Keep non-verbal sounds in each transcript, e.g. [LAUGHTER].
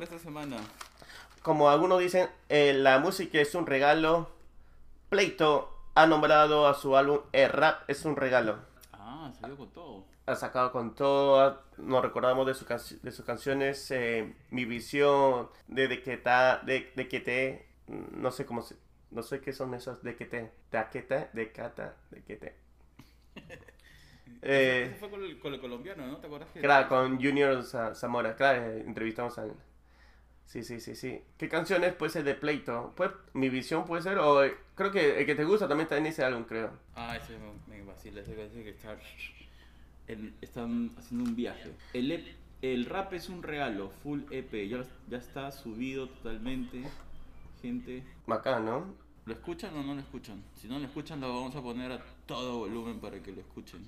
para esta semana? Como algunos dicen, eh, la música es un regalo. Pleito ha nombrado a su álbum El rap es un regalo. Ah, salió con todo. Ha sacado con todo, nos recordamos de, su de sus canciones, eh, Mi Visión, de, de que ta, de, de que te, no sé cómo se, no sé qué son esos, de que te, de que te, de cata, de que te. [LAUGHS] Eh, fue con el, con el colombiano, ¿no? ¿Te acuerdas que Claro, con Junior Za- Zamora, claro, eh, entrevistamos a él. Sí, sí, sí, sí. ¿Qué canciones puede ser de Pleito? Pues, Mi Visión puede ser, o eh, creo que el que te gusta también está en ese álbum, creo. Ah, ese me, me vacila, ese parece que está, en- están haciendo un viaje. El, EP el rap es un regalo, full EP, ya, ya está subido totalmente. Gente, Bacán, ¿no? ¿lo escuchan o no lo escuchan? Si no lo escuchan, lo vamos a poner a todo volumen para que lo escuchen.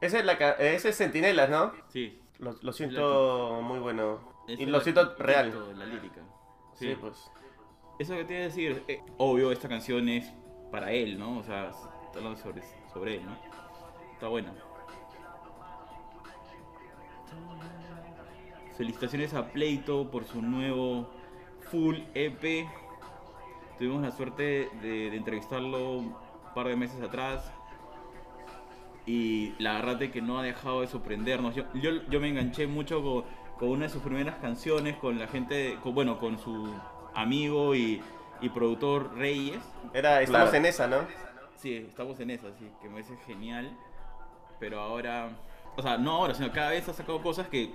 Ese es, la, ese es Centinelas, ¿no? Sí. Lo, lo siento muy bueno. Y lo siento real. La lírica. Sí, pues. Eso que te iba a decir, eh, obvio, esta canción es para él, ¿no? O sea, está hablando sobre, sobre él, ¿no? Está buena. Felicitaciones a Pleito por su nuevo full EP. Tuvimos la suerte de, de entrevistarlo un par de meses atrás. Y la verdad de que no ha dejado de sorprendernos. Yo, yo, yo me enganché mucho con, con una de sus primeras canciones, con la gente, con, bueno, con su amigo y, y productor Reyes. Era, estamos Claro. en esa, ¿no? Sí, estamos en esa, sí, que me parece genial. Pero ahora, o sea, no ahora, sino cada vez ha sacado cosas que,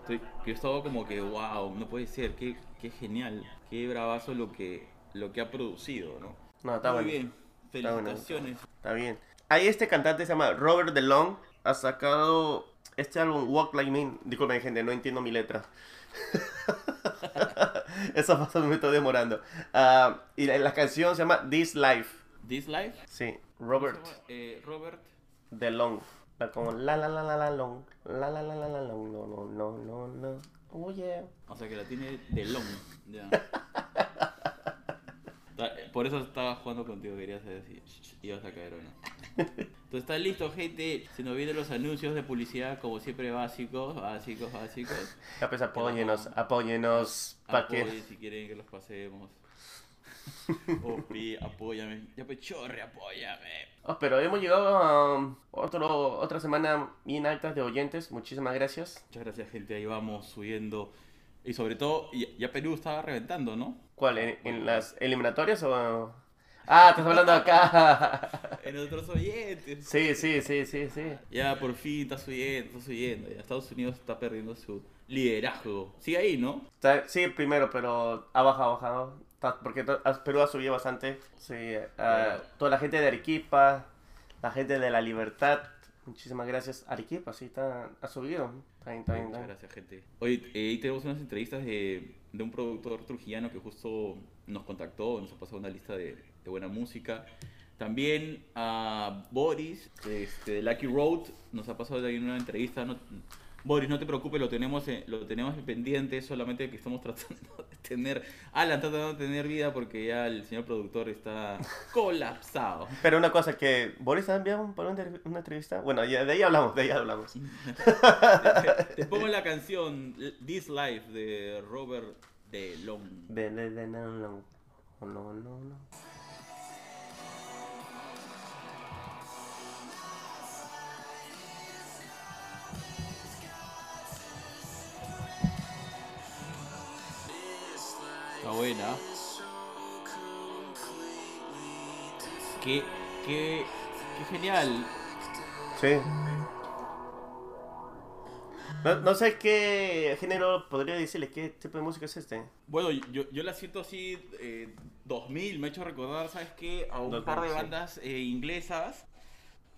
estoy, que he estado como que, wow, no puede ser, qué, qué genial, qué bravazo lo que, lo que ha producido, ¿no? No, está Muy bueno. bien, Está bueno. felicitaciones. Está bien. Ahí este cantante se llama Robert DeLong. Ha sacado este álbum Walk Like Me. Disculpen, gente, no entiendo mi letra. [LAUGHS] Eso pasa, me estoy demorando. Ah, y la, la canción se llama This Life. This Life, Sí, Robert. Eh, Robert, DeLong. Como la la la la la long. La la la la la long. No, no, no, no, no. Oh yeah. o sea que la tiene de long, ya. [LAUGHS] Por eso estaba jugando contigo, quería saber si ibas a caer o no. Entonces está listo, gente. Se nos vienen los anuncios de publicidad, como siempre, básicos, básicos, básicos. Ya pues apóyenos, apóyenos. Pa' que... Apoyen si quieren que los pasemos. [LAUGHS] Opi, apóyame. Ya pues chorre, apóyame. Oh, pero hemos llegado a um, otro, otra semana bien alta de oyentes. Muchísimas gracias. Muchas gracias, gente. Ahí vamos subiendo. Y sobre todo, ya, ya Perú estaba reventando, ¿no? ¿Cuál? ¿En, en las eliminatorias o...? Ah, estás hablando acá. [LAUGHS] En otros oyentes. Sí, sí, sí, sí, sí. Ya por fin está subiendo, está subiendo. Ya Estados Unidos está perdiendo su liderazgo. Sigue ahí, ¿no? Sí, primero, pero ha bajado, ha bajado. Porque Perú ha subido bastante. Sí, ah, toda la gente de Arequipa, la gente de La Libertad. Muchísimas gracias. Arequipa, sí, está, ha subido. Está bien, está bien, Muchas gracias, gente. Hoy eh, tenemos unas entrevistas de, de un productor trujillano que justo nos contactó, nos ha pasado una lista de, de buena música. También a Boris, este, de Lucky Road, nos ha pasado ahí una entrevista. no- Boris, no te preocupes, lo tenemos, en- lo tenemos en pendiente, solamente que estamos [LAUGHS] tratando de tener, Alan está tratando de tener vida porque ya el señor productor está [LAUGHS] colapsado. Pero una cosa que... ¿Boris ha enviado para una, entrev- una entrevista? Bueno, de ahí hablamos, de ahí hablamos. [LAUGHS] te, te pongo la canción This Life de Robert DeLong. De, de, de, no, no, no, no, buena. Qué, qué, qué genial. Sí. No, no sé qué género podría decirle, qué tipo de música es este. Bueno, yo, yo la siento así, eh, 2000, me ha hecho recordar, ¿sabes qué? A un 2000, par de bandas eh, inglesas.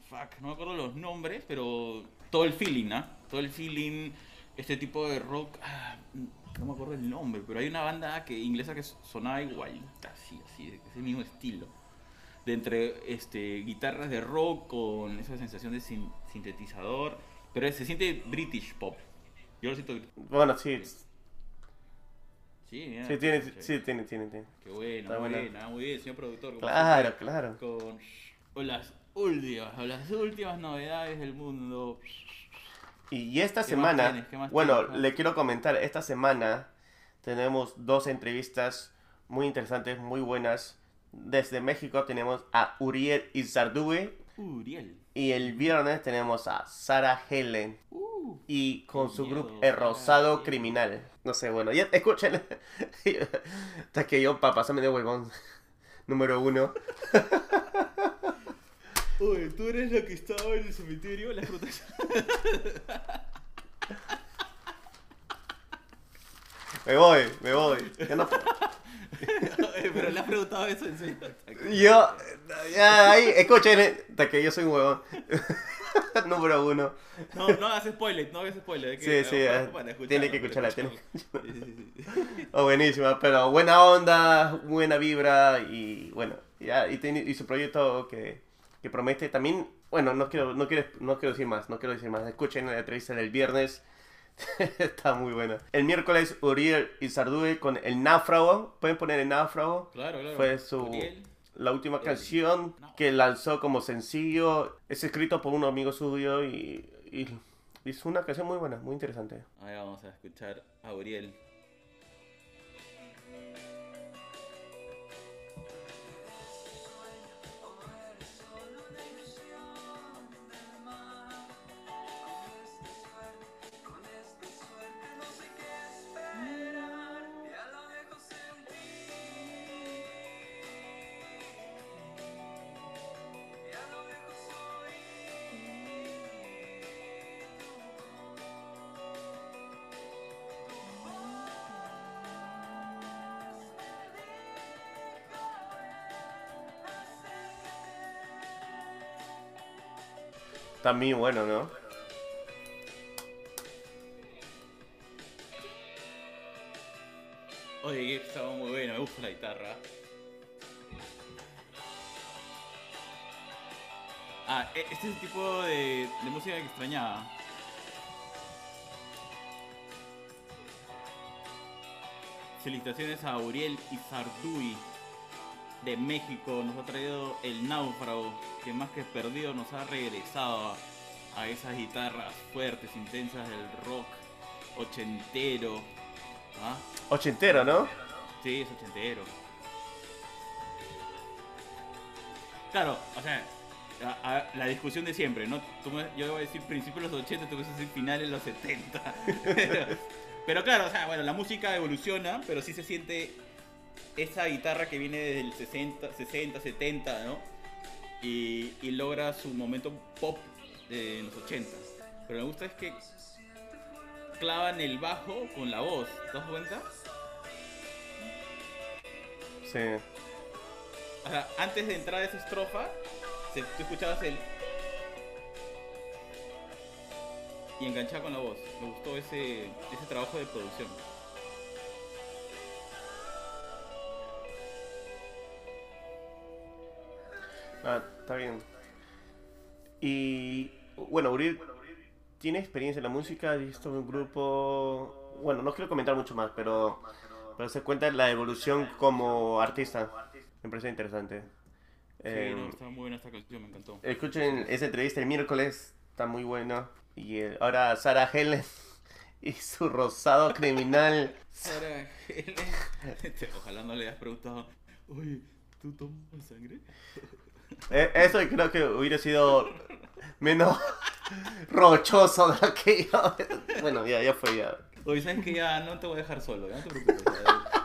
Fuck, no me acuerdo los nombres, pero todo el feeling, ¿ah? Todo el feeling, este tipo de rock, ah, no me acuerdo el nombre, pero hay una banda que, inglesa que sonaba igual, así, así, de ese mismo estilo. De entre este, guitarras de rock con esa sensación de sin- sintetizador Pero se siente British pop. Yo lo siento. Bueno, sí, Sí, mira. sí tiene, Sí. sí tiene, tiene, tiene. Qué bueno, Está muy buena. bien, ah, muy bien, señor productor. Claro, siempre, claro. Con las últimas, o las últimas novedades del mundo. Y, y esta ¿Qué más semana, bueno, tienes? le quiero comentar, esta semana tenemos dos entrevistas muy interesantes, muy buenas. Desde México tenemos a Uriel Izardue Uriel. y el viernes tenemos a Sarah Helen Uh, y con su miedo, grupo El Rosado Criminal. No sé, bueno, ya escuchen. [LAUGHS] Hasta que yo, para pasarme de huevón, [LAUGHS] número uno. [LAUGHS] Oye, tú eres la que estaba en el cementerio, las frutas. [LAUGHS] Me voy, me voy. Ya no puedo. [LAUGHS] Pero le has preguntado eso en serio. Yo, ya, ahí, escuchen, hasta que yo soy un huevón. [LAUGHS] número uno. No, no hagas spoiler, no hagas spoiler. que- Sí, sí, para escucharlo, tiene que escucharla, tiene escucharlo. Sí, sí, sí. Oh, buenísima, pero buena onda, buena vibra y bueno, ya, y, tiene- y su proyecto que, que promete también, bueno, no quiero, no, quiero, no quiero decir más, no quiero decir más, escuchen la entrevista del viernes, [LAUGHS] está muy buena. El miércoles Uriel y Sardue con El Náufrago, pueden poner El Náufrago, Claro, claro. Fue su- Uriel. la última canción que lanzó como sencillo, es escrito por un amigo suyo y, y es una canción muy buena, muy interesante. Ahí vamos a escuchar a Uriel. Está muy bueno, ¿no? Oye, estaba muy bueno, me gusta la guitarra. Ah, e- este es el tipo de, de música que extrañaba. Felicitaciones a Uriel Izardui de México. Nos ha traído el náufrago, que más que perdido nos ha regresado a, esas guitarras fuertes, intensas del rock ochentero. ¿Ah? Ochentero, ¿no? Sí, es ochentero. Claro, o sea, a- a- la discusión de siempre, ¿no? Tú me- yo voy a decir principios de los 80, tú vas a decir finales de los 70. [LAUGHS] pero, pero claro, o sea, bueno, la música evoluciona, pero sí se siente esa guitarra que viene del 60, 60 70, ¿no? Y, y logra su momento pop de los 80. Pero me gusta es que clavan el bajo con la voz, ¿te das cuenta? Sí. O sea, antes de entrar a esa estrofa, se, tú escuchabas el. Y enganchaba con la voz. Me gustó ese, ese trabajo de producción. Ah, está bien. Y bueno, Uriel tiene experiencia en la música, y esto en un grupo. Bueno, no quiero comentar mucho más, pero, pero se cuenta la evolución como artista. Me parece interesante. Eh, sí, no, estaba muy buena esta canción, me encantó. Escuchen esa entrevista el miércoles, está muy buena. Y eh, ahora Sarah Helen [LAUGHS] y su rosado criminal. Ahora, este, [LAUGHS] ojalá no le hayas preguntado, oye, ¿tú tomas sangre? Eh, Eso creo que hubiera sido menos rochoso de lo que yo. Bueno, ya, ya fue ya. Oye, sabes que ya no te voy a dejar solo, ya no te preocupes.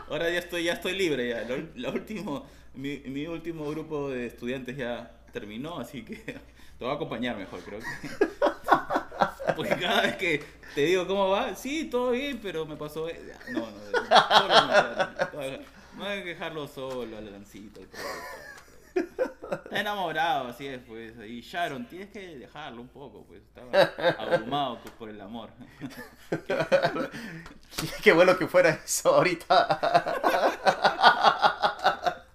Ahora ya estoy, ya estoy libre ya. Lo, último, mi, mi último grupo de estudiantes ya terminó, así que te voy a acompañar mejor, creo que. Porque cada vez que te digo cómo va, sí, todo bien, pero me pasó. eh, No, no, no, ya, no, no hay que dejarlo solo, al lancito. Está enamorado, así es, pues. Y Sharon, tienes que dejarlo un poco, pues. Estaba abrumado por el amor. [LAUGHS] Qué bueno que fuera eso ahorita. [LAUGHS]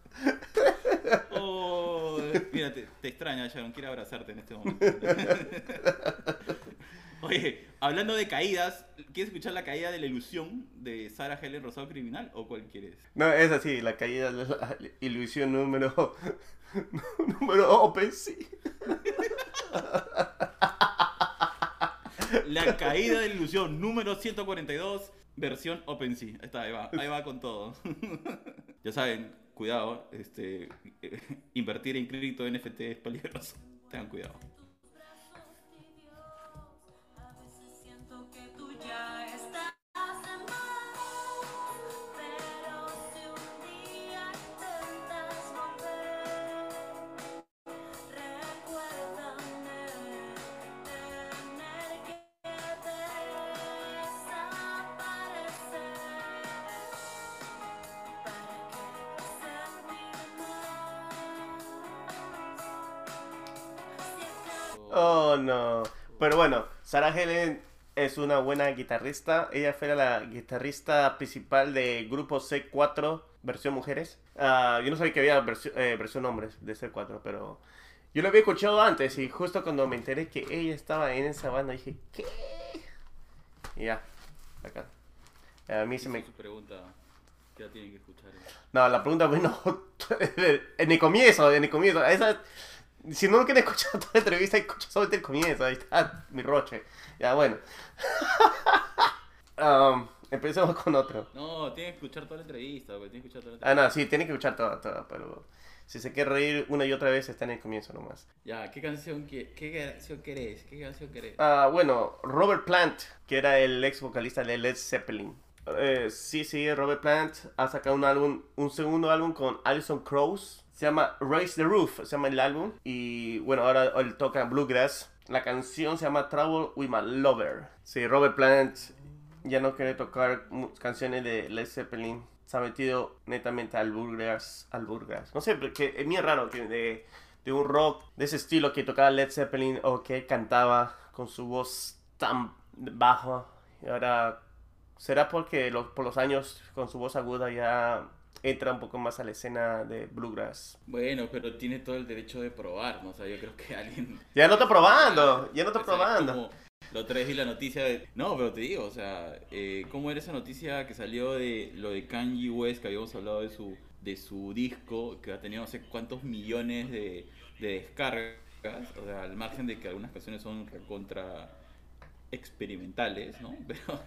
Oh, mira, te, te extraña, Sharon. Quiere abrazarte en este momento. [LAUGHS] Oye, hablando de caídas, ¿quieres escuchar la caída de la ilusión de Sarah Helen Rosado Criminal o cuál quieres? No, es así, la caída de la ilusión número. [LAUGHS] número OpenSea. La caída de la ilusión número 142, versión OpenSea. Ahí está, ahí va, ahí va con todo. [LAUGHS] ya saben, cuidado, este, invertir en cripto NFT es peligroso. Tengan cuidado. Sarah Helen es una buena guitarrista. Ella fue la guitarrista principal de grupo C4, versión mujeres. Ah, yo no sabía que había versión, eh, versión hombres de C4, pero yo lo había escuchado antes y justo cuando me enteré que ella estaba en esa banda dije, ¿qué? Y ya, acá. A mí se me... Pregunta, que la tienen que escuchar. eh. No, la pregunta vino [LAUGHS] en el comienzo, en el comienzo. Esa, si no quieren escuchar [LAUGHS] toda la entrevista, escucha solamente el comienzo. Ahí está mi roche. Ya, bueno. [LAUGHS] Um, empecemos con otro. No, tienen que escuchar toda la entrevista, güey, tienen que escuchar toda la Ah, entrevista. no, sí, tienen que escuchar toda, toda, pero si se quiere reír una y otra vez, está en el comienzo nomás. Ya, ¿qué canción, que- qué canción querés? ¿Qué canción querés? Ah, bueno, Robert Plant, que era el ex vocalista de Led Zeppelin. Eh, sí, sí, Robert Plant ha sacado un álbum, un segundo álbum con Alison Krauss. Se llama Raise the Roof, se llama el álbum. Y bueno, ahora él toca Bluegrass. La canción se llama Trouble with My Lover. Sí, Robert Plant ya no quiere tocar canciones de Led Zeppelin. Se ha metido netamente al Bluegrass. Al Bluegrass. No sé, porque es muy raro que de, de un rock de ese estilo que tocaba Led Zeppelin o que cantaba con su voz tan baja. Y ahora, ¿será porque lo- por los años con su voz aguda ya entra un poco más a la escena de Bluegrass? Bueno, pero tiene todo el derecho de probar, ¿no? O sea, yo creo que alguien... Ya no está probando, ya no está O sea, probando. como La otra vez vi la noticia de... No, pero te digo, o sea, eh, ¿cómo era esa noticia que salió de lo de Kanye West, que habíamos hablado de su, de su disco, que ha tenido no sé cuántos millones de, de descargas? O sea, al margen de que algunas canciones son recontra experimentales, ¿no? [LAUGHS] Pero,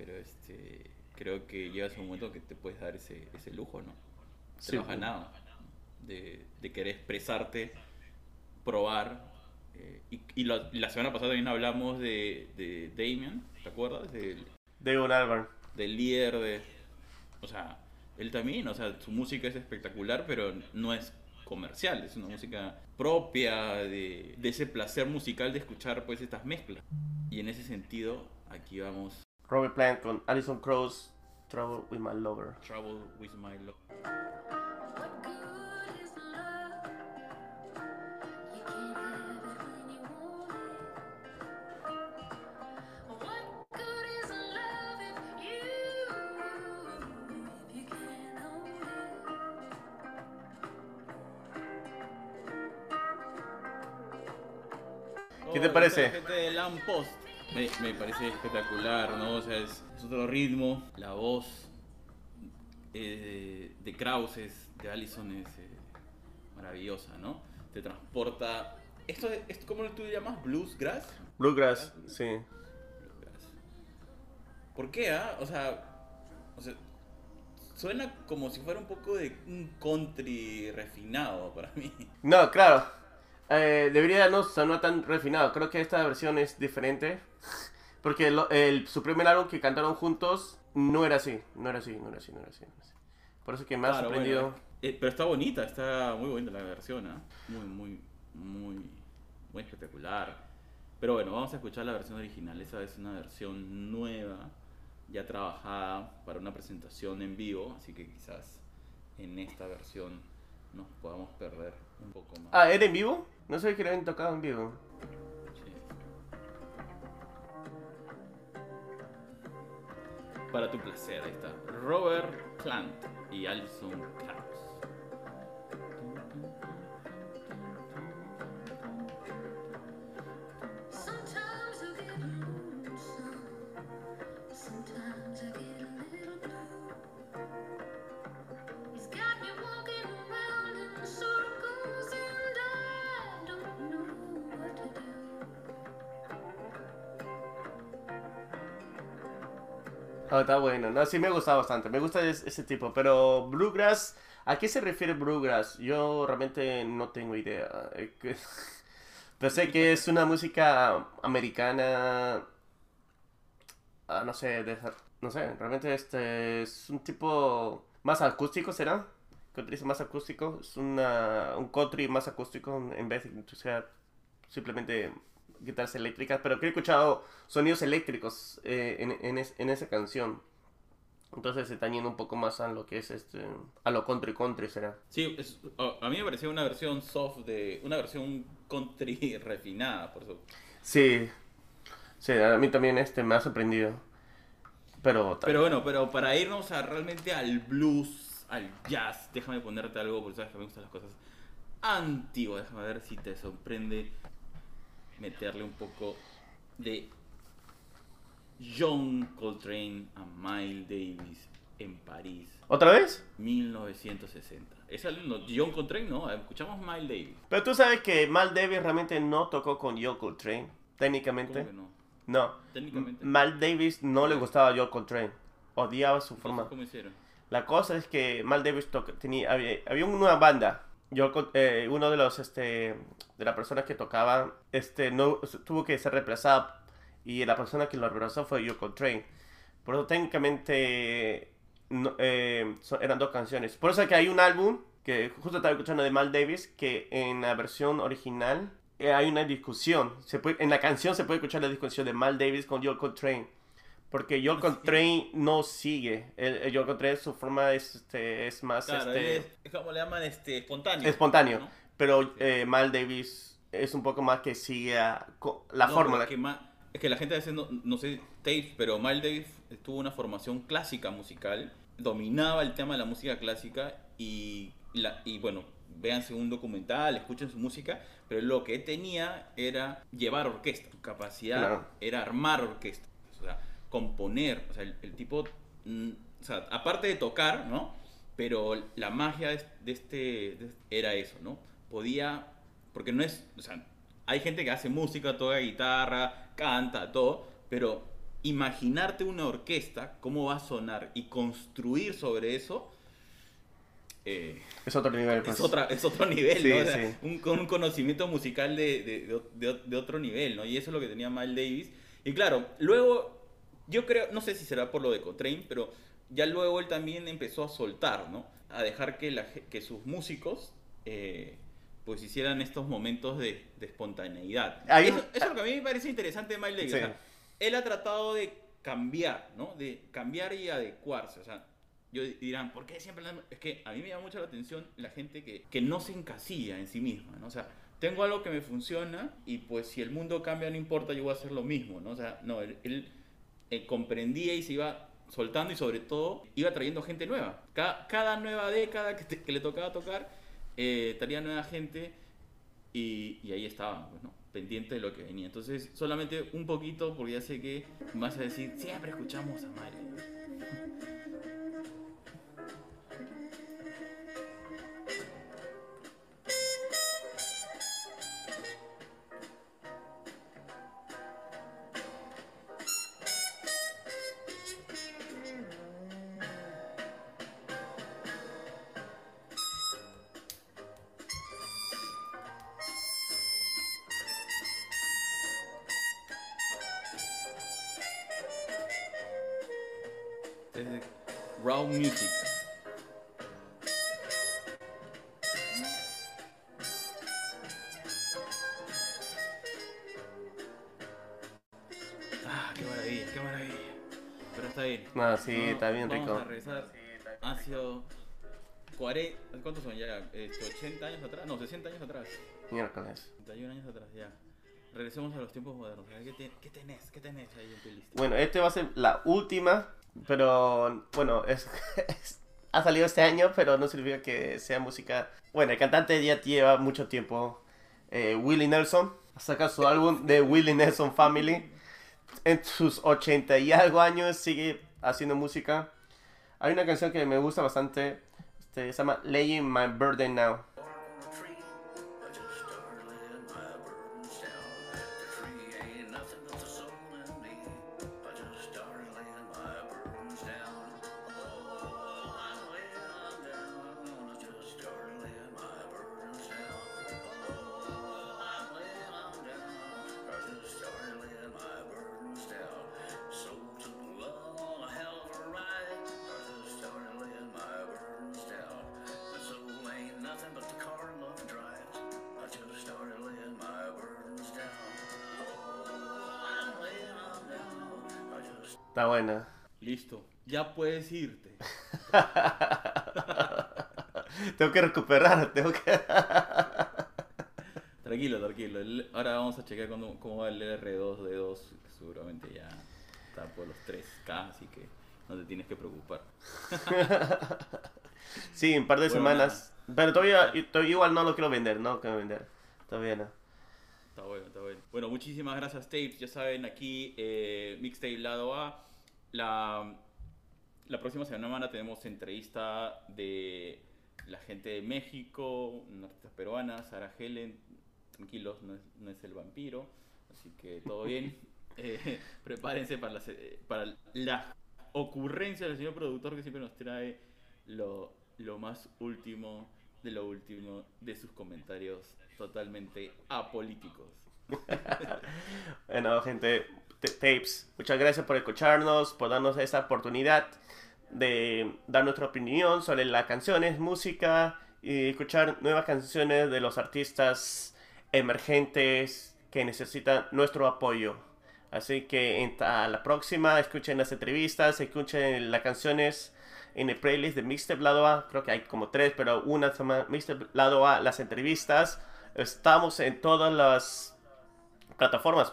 pero este, creo que llegas a un momento que te puedes dar ese, ese lujo, ¿no? Te Sí, lo has ganado. De, de querer expresarte, probar. eh, y y la, la semana pasada también hablamos de, de Damien, ¿te acuerdas? Del, Damon Albarn. del líder de... O sea, él también, o sea, su música es espectacular, pero no es comercial, es una música propia de, de ese placer musical de escuchar pues estas mezclas. Y en ese sentido, aquí vamos, Robert Plant con Alison Krauss, Trouble with My Lover. Trouble with My Love. What good is love? You can't have it when you want it. What good is love if you if you can't hold it? ¿Qué te parece? gente de Lamb Post. Me, me parece espectacular, ¿no? O sea, es, es otro ritmo. La voz eh, de Kraus, es- de Allison es eh, maravillosa, ¿no? Te transporta. ¿Esto, es- esto cómo tú llamas? ¿Bluesgrass? Bluegrass, sí. Bluesgrass. ¿Por qué, ah? O sea, o sea, suena como si fuera un poco de un country refinado para mí. No, claro. Eh, debería no sonar tan refinado. Creo que esta versión es diferente. Porque lo- el, su primer álbum que cantaron juntos no era así. No era así, no era así, no era así. no era así. Por eso que me ha Claro, sorprendido. bueno, eh, pero está bonita, está muy bonita la versión, ¿ah? Muy, muy, muy, muy espectacular. Pero bueno, vamos a escuchar la versión original. Esa es una versión nueva, ya trabajada para una presentación en vivo, así que quizás en esta versión nos podamos perder un poco más. Ah, ¿era en vivo? No sé que lo habían tocado en vivo. Para tu placer, está. Robert Plant y Alison Krauss. Ah, está bueno. No, sí me gusta bastante. Me gusta es- ese tipo. Pero Bluegrass, ¿a qué se refiere Bluegrass? Yo realmente no tengo idea. Eh, que- [LAUGHS] Pero sé que es una música americana. ah, no sé, no sé. Realmente este es un tipo más acústico, ¿será? Que más acústico. Es una, un country más acústico en vez de o sea, simplemente guitarras eléctricas. Pero que he escuchado sonidos eléctricos eh, en, en, es- en esa canción. Entonces se está yendo un poco más a lo que es este. a lo country country será. Sí, es- a mí me pareció una versión soft de. Una versión country [LAUGHS] refinada, por eso. Sí. Sí, a mí también este me ha sorprendido. Pero. Pero bueno, pero para irnos a realmente al blues, al jazz, déjame ponerte algo, porque sabes que me gustan las cosas antiguas. Déjame ver si te sorprende meterle un poco de John Coltrane a Miles Davis en París, ¿Otra vez? 1960. Es el- no, John Coltrane, no, escuchamos Miles Davis. Pero tú sabes que Mal Davis realmente no tocó con Joe Coltrane. Técnicamente. ¿Cómo que no? No. Técnicamente. Mal Davis no le gustaba a Joe Coltrane. Odiaba su Entonces, forma. ¿Cómo hicieron? La cosa es que Mal Davis tenía, había, había una banda. Yo, eh, uno de los, este, de las personas que tocaba, este, no, tuvo que ser reemplazado y la persona que lo reemplazó fue Joe Coltrane. Por eso técnicamente no- eh, eran dos canciones. Por eso que hay un álbum que justo estaba escuchando de Mal Davis que en la versión original eh, hay una discusión. Se puede, en la canción se puede escuchar la discusión de Mal Davis con Joe Coltrane. Porque Joe Coltrane no sigue. El, el Coltrane, su forma es, este, es más Claro, este, es, es como le llaman este, espontáneo. espontáneo. ¿no? Pero eh, Mal Davis es un poco más que sigue a- la No, fórmula. Es que, ma- es que la gente a veces no, no sé tapes, pero Miles Davis tuvo una formación clásica musical, dominaba el tema de la música clásica y, la, y bueno, véanse un documental, escuchen su música, pero lo que tenía era llevar orquesta, su capacidad Claro. era armar orquesta, componer, o sea, el, el tipo, mm, o sea, aparte de tocar, ¿no? Pero la magia de, de este de- era eso, ¿no? Podía, porque no es, o sea, hay gente que hace música, toca guitarra, canta, todo, pero imaginarte una orquesta, cómo va a sonar y construir sobre eso, eh, Es otro nivel. pues. es, otra, es otro nivel, Sí, ¿no? O sea, sí. un, un conocimiento musical de- de- de- de otro nivel, ¿no? Y eso es lo que tenía Miles Davis. Y claro, luego, yo creo, no sé si será por lo de Coltrane, pero ya luego él también empezó a soltar, ¿no? A dejar que, la, que sus músicos, eh, pues hicieran estos momentos de, de espontaneidad. Hay eso, eso es lo que a mí me parece interesante de Miles Davis. Sí. o sea, él ha tratado de cambiar, ¿no? De cambiar y adecuarse. O sea, yo dirán, ¿por qué siempre? la- Es que a mí me llama mucho la atención la gente que, que no se encasilla en sí misma, ¿no? O sea, tengo algo que me funciona y pues si el mundo cambia no importa, yo voy a hacer lo mismo, ¿no? O sea, no, él, él, eh, comprendía y se iba soltando y sobre todo iba trayendo gente nueva. Cada, nueva década que, le tocaba tocar, eh, traía nueva gente y, y ahí estaban, pues, ¿no? Pendiente de lo que venía. Entonces, solamente un poquito, porque ya sé que vas a decir, siempre escuchamos a Mario. Raw Music. Ah, qué maravilla, qué maravilla. Pero está bien. No, sí, No, está bien vamos rico. a regresar. Ha sido 40, ¿cuántos son ya? Este, 80 años atrás, no, 60 años atrás. Miércoles. 61 años atrás, ya. Regresemos a los tiempos modernos. ¿Qué, te- qué tenés? ¿Qué tenés ahí en tu lista? Bueno, este va a ser la última, pero bueno, [LAUGHS] es, ha salido este año, pero no significa que sea música. Bueno, el cantante ya lleva mucho tiempo. eh, Willie Nelson saca su álbum de Willie Nelson Family. En sus 80 y algo años sigue haciendo música. Hay una canción que me gusta bastante, este, se llama Laying My Burden Now. Está buena. Listo. Ya puedes irte. [LAUGHS] tengo que recuperar, tengo que... [LAUGHS] Tranquilo, tranquilo. Ahora vamos a checar cómo, cómo va el R2 d 2 que seguramente ya está por los 3K, así que no te tienes que preocupar. [LAUGHS] Sí, un par de Bueno, semanas. Pero todavía, todavía igual no lo quiero vender, no lo quiero vender. Todavía no. Está bueno, está bueno. Bueno, muchísimas gracias, Tapes. Ya saben, aquí eh, Mixtape Lado A. La, la próxima semana tenemos entrevista de la gente de México, una artista peruana, Sara Helen. Tranquilos, no es, no es el vampiro. Así que todo bien. [LAUGHS] Eh, prepárense para, las, eh, para la ocurrencia del señor productor que siempre nos trae lo, lo más último de lo último de sus comentarios totalmente apolíticos. [LAUGHS] Bueno, gente, tapes, muchas gracias por escucharnos, por darnos esta oportunidad de dar nuestra opinión sobre las canciones, música y escuchar nuevas canciones de los artistas emergentes que necesitan nuestro apoyo. Así que hasta la próxima, escuchen las entrevistas, escuchen las canciones en el playlist de Mixtape Lado A. Creo que hay como tres, pero una se llama Mixtape Lado A, las entrevistas. Estamos en todas las plataformas.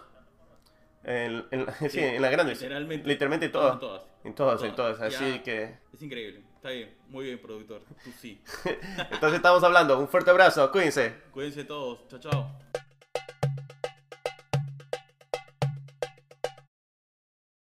En, en- [LAUGHS] sí, en las grandes. Literalmente. Literalmente en Todas. En todas, en Todas. todas. Así Ya. que. Es increíble. Está bien. Muy bien, productor. Tú sí. [LAUGHS] Entonces estamos hablando. Un fuerte abrazo. Cuídense. Cuídense todos. Chao, chao.